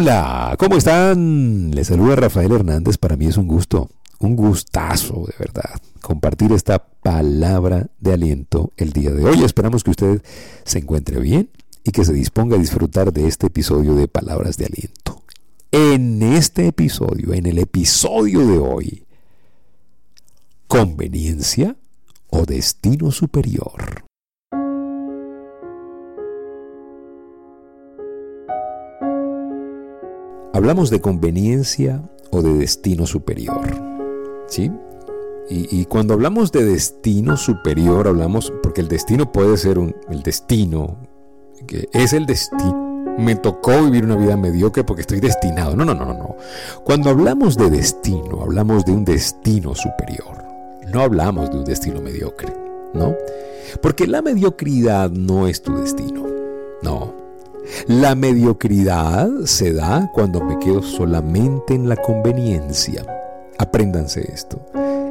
Hola, ¿cómo están? Les saluda Rafael Hernández. Para mí es un gusto, un gustazo de verdad, compartir esta palabra de aliento el día de hoy. Esperamos que usted se encuentre bien y que se disponga a disfrutar de este episodio de Palabras de Aliento. En este episodio, en el episodio de hoy, conveniencia o destino superior. Hablamos de conveniencia o de destino superior. ¿Sí? Y, cuando hablamos de destino superior, hablamos, porque el destino puede ser un, el destino, que es el destino. Me tocó vivir una vida mediocre porque estoy destinado. No, no, no, no. Cuando hablamos de destino, hablamos de un destino superior. No hablamos de un destino mediocre, ¿no? Porque la mediocridad no es tu destino. No, la mediocridad se da cuando me quedo solamente en la conveniencia. Apréndanse esto.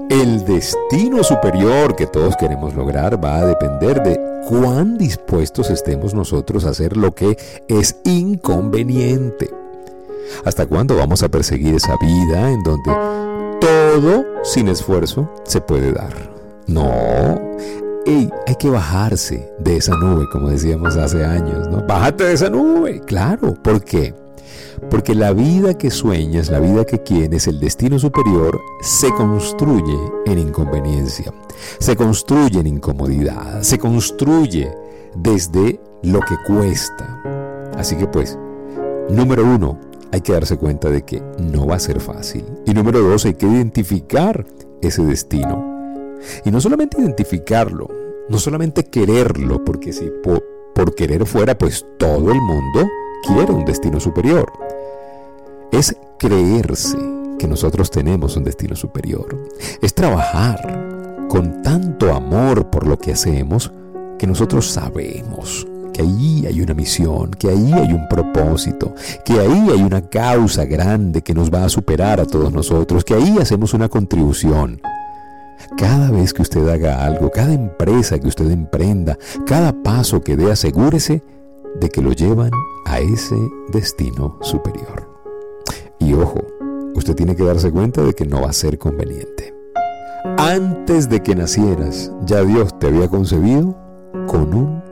El destino superior que todos queremos lograr va a depender de cuán dispuestos estemos nosotros a hacer lo que es inconveniente. ¿Hasta cuándo vamos a perseguir esa vida en donde todo sin esfuerzo se puede dar? No, hay que bajarse de esa nube, como decíamos hace años, ¿no? Bájate de esa nube, claro. ¿Por qué? Porque la vida que sueñas, la vida que quieres, el destino superior, se construye en inconveniencia, se construye en incomodidad, se construye desde lo que cuesta. Así que pues, número uno, hay que darse cuenta de que no va a ser fácil. Y número dos, hay que identificar ese destino. Y no solamente identificarlo, no solamente quererlo, porque si por, querer fuera, pues todo el mundo quiere un destino superior. Es creerse que nosotros tenemos un destino superior. Es trabajar con tanto amor por lo que hacemos que nosotros sabemos que ahí hay una misión, que ahí hay un propósito, que ahí hay una causa grande que nos va a superar a todos nosotros, que ahí hacemos una contribución. Cada vez que usted haga algo, cada empresa que usted emprenda, cada paso que dé, asegúrese de que lo llevan a ese destino superior. Y ojo, usted tiene que darse cuenta de que no va a ser conveniente. Antes de que nacieras, ya Dios te había concebido con un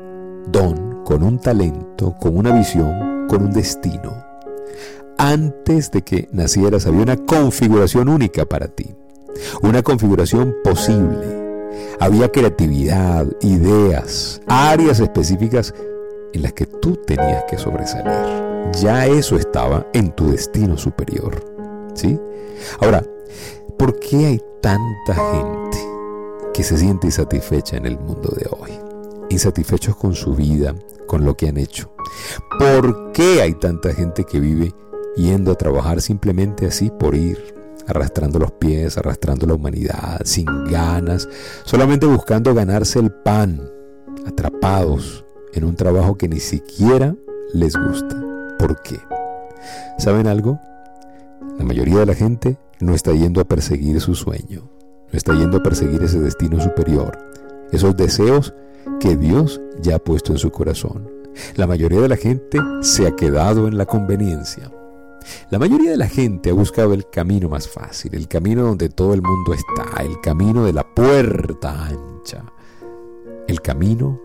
don, con un talento, con una visión, con un destino. Antes de que nacieras había una configuración única para ti una configuración posible. Había creatividad, ideas, áreas específicas en las que tú tenías que sobresalir. Ya eso estaba en tu destino superior. ¿Sí? Ahora, ¿por qué hay tanta gente que se siente insatisfecha en el mundo de hoy? Insatisfechos con su vida, con lo que han hecho. ¿Por qué hay tanta gente que vive yendo a trabajar simplemente así por ir? Arrastrando los pies, arrastrando la humanidad, sin ganas, solamente buscando ganarse el pan, atrapados en un trabajo que ni siquiera les gusta. ¿Por qué? ¿Saben algo? La mayoría de la gente no está yendo a perseguir su sueño, no está yendo a perseguir ese destino superior, esos deseos que Dios ya ha puesto en su corazón. La mayoría de la gente se ha quedado en la conveniencia. La mayoría de la gente ha buscado el camino más fácil, el camino donde todo el mundo está, el camino de la puerta ancha, el camino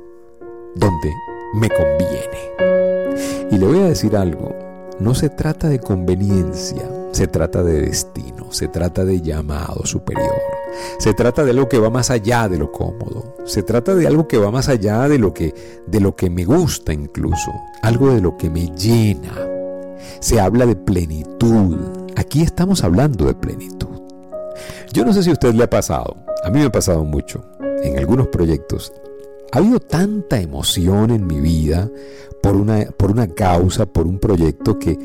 donde me conviene. Y le voy a decir algo, no se trata de conveniencia, se trata de destino, se trata de llamado superior, se trata de algo que va más allá de lo cómodo, se trata de algo que va más allá de lo que de lo que me gusta incluso, algo de lo que me llena, se habla de plenitud. Aquí estamos hablando de plenitud. Yo no sé si a usted le ha pasado, a mí me ha pasado mucho en algunos proyectos. Ha habido tanta emoción en mi vida por una, por una causa, por un proyecto que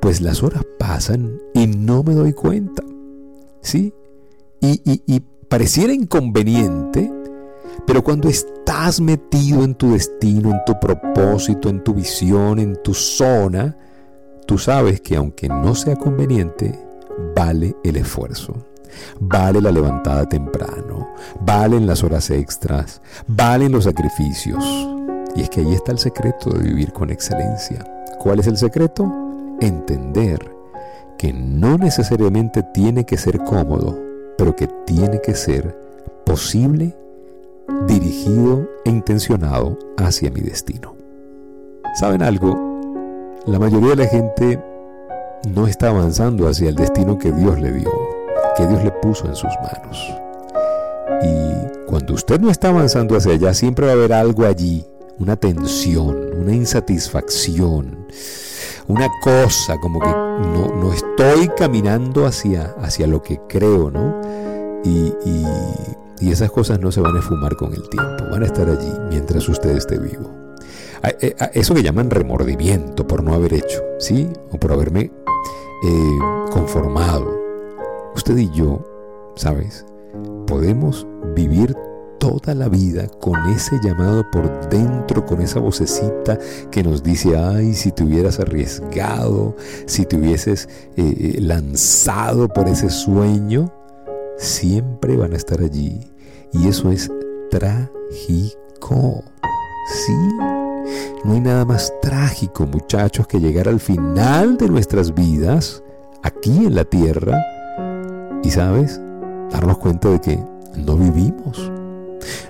pues las horas pasan y no me doy cuenta. ¿Sí? Y, y pareciera inconveniente, pero cuando estás metido en tu destino, en tu propósito, en tu visión, en tu zona, tú sabes que aunque no sea conveniente, vale el esfuerzo. Vale la levantada temprano, valen las horas extras, valen los sacrificios. Y es que ahí está el secreto de vivir con excelencia. ¿Cuál es el secreto? entender que no necesariamente tiene que ser cómodo, pero que tiene que ser posible, dirigido e intencionado hacia mi destino. ¿Saben algo? La mayoría de la gente no está avanzando hacia el destino que Dios le dio, que Dios le puso en sus manos. Y cuando usted no está avanzando hacia allá, siempre va a haber algo allí, una tensión, una insatisfacción, una cosa como que no, no estoy caminando hacia, hacia lo que creo, ¿no? Y, y, y esas cosas no se van a esfumar con el tiempo, van a estar allí mientras usted esté vivo. Eh, eso que llaman remordimiento por no haber hecho, ¿sí? O por haberme eh, conformado. Usted y yo, ¿sabes? Podemos vivir toda la vida con ese llamado por dentro, con esa vocecita que nos dice, ay, si te hubieras arriesgado, si te hubieses eh, lanzado por ese sueño, siempre van a estar allí. Y eso es trágico. Sí, no hay nada más trágico, muchachos, que llegar al final de nuestras vidas, aquí en la tierra, y sabes, darnos cuenta de que no vivimos.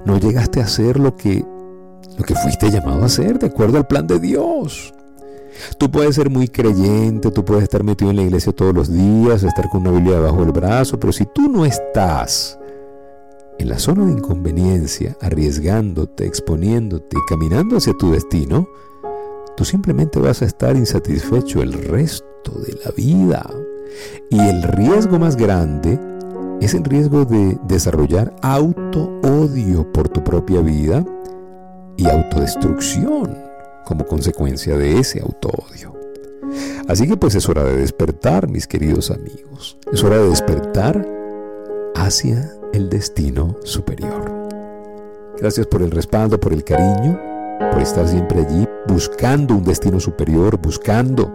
No llegaste a hacer lo que, lo que fuiste llamado a hacer, de acuerdo al plan de Dios. Tú puedes ser muy creyente, tú puedes estar metido en la iglesia todos los días, estar con una Biblia debajo del brazo, pero si tú no estás en la zona de inconveniencia, arriesgándote, exponiéndote y caminando hacia tu destino, tú simplemente vas a estar insatisfecho el resto de la vida. Y el riesgo más grande es el riesgo de desarrollar auto-odio por tu propia vida y autodestrucción como consecuencia de ese auto-odio. Así que pues es hora de despertar, mis queridos amigos. Es hora de despertar hacia el destino superior. Gracias por el respaldo, por el cariño, por estar siempre allí buscando un destino superior, buscando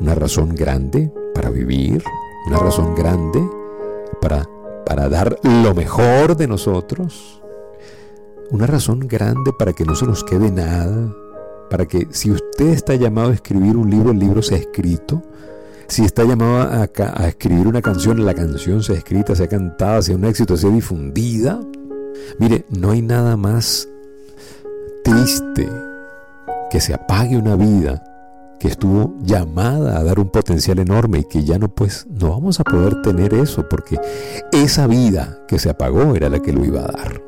una razón grande para vivir, una razón grande para, para dar lo mejor de nosotros, una razón grande para que no se nos quede nada, para que si usted está llamado a escribir un libro, el libro sea escrito, si está llamado a, escribir una canción, la canción sea escrita, sea cantada, sea un éxito, sea difundida. Mire, no hay nada más triste que se apague una vida que estuvo llamada a dar un potencial enorme y que ya no pues no vamos a poder tener eso porque esa vida que se apagó era la que lo iba a dar.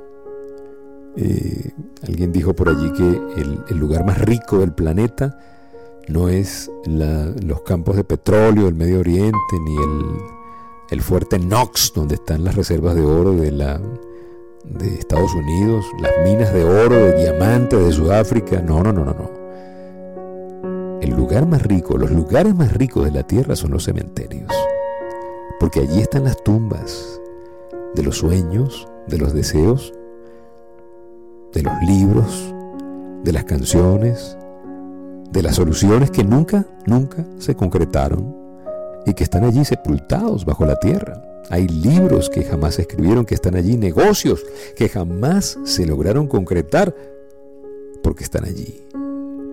Eh, alguien dijo por allí que el lugar más rico del planeta no es los campos de petróleo del Medio Oriente, ni el, fuerte Knox, donde están las reservas de oro de, la, de Estados Unidos, las minas de oro, de diamante de Sudáfrica. No, no, no, no, no. El lugar más rico, los lugares más ricos de la tierra son los cementerios. Porque allí están las tumbas de los sueños, de los deseos, de los libros, de las canciones, de las soluciones que nunca, nunca se concretaron y que están allí sepultados bajo la tierra. Hay libros que jamás se escribieron que están allí, negocios que jamás se lograron concretar porque están allí.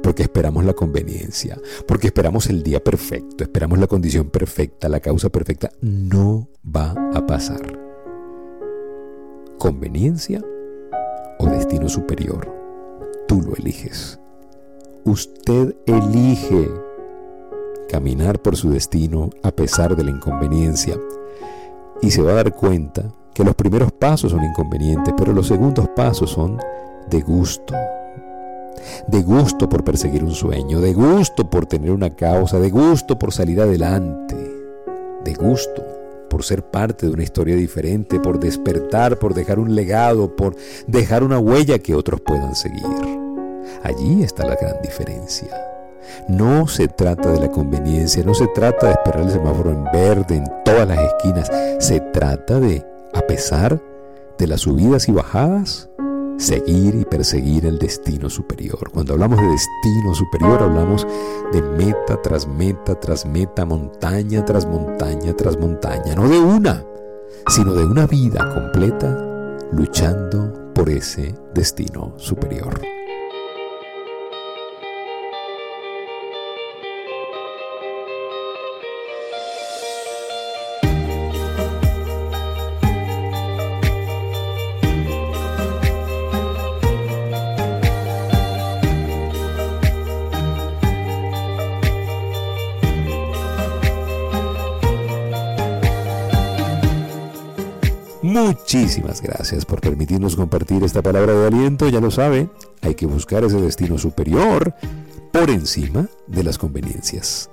Porque esperamos la conveniencia, porque esperamos el día perfecto, esperamos la condición perfecta, la causa perfecta. No va a pasar. Conveniencia o destino superior, tú lo eliges. Usted elige caminar por su destino a pesar de la inconveniencia y se va a dar cuenta que los primeros pasos son inconvenientes, pero los segundos pasos son de gusto. De gusto por perseguir un sueño, de gusto por tener una causa, de gusto por salir adelante, de gusto por ser parte de una historia diferente, por despertar, por dejar un legado, por dejar una huella que otros puedan seguir. Allí está la gran diferencia. No se trata de la conveniencia, no se trata de esperar el semáforo en verde en todas las esquinas, se trata de, a pesar de las subidas y bajadas, seguir y perseguir el destino superior. Cuando hablamos de destino superior, hablamos de meta tras meta tras meta, montaña tras montaña tras montaña, no de una, sino de una vida completa luchando por ese destino superior. Muchísimas gracias por permitirnos compartir esta palabra de aliento. Ya lo sabe, hay que buscar ese destino superior por encima de las conveniencias.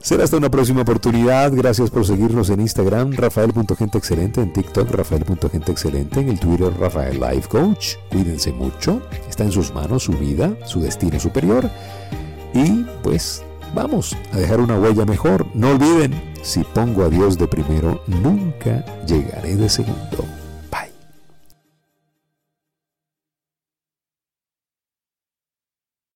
Será hasta una próxima oportunidad. Gracias por seguirnos en Instagram, Rafael.genteexcelente, en TikTok, Rafael.genteexcelente, en el Twitter, Rafael Life Coach. Cuídense mucho. Está en sus manos su vida, su destino superior. Y pues vamos a dejar una huella mejor. No olviden, si pongo a Dios de primero, nunca llegaré de segundo.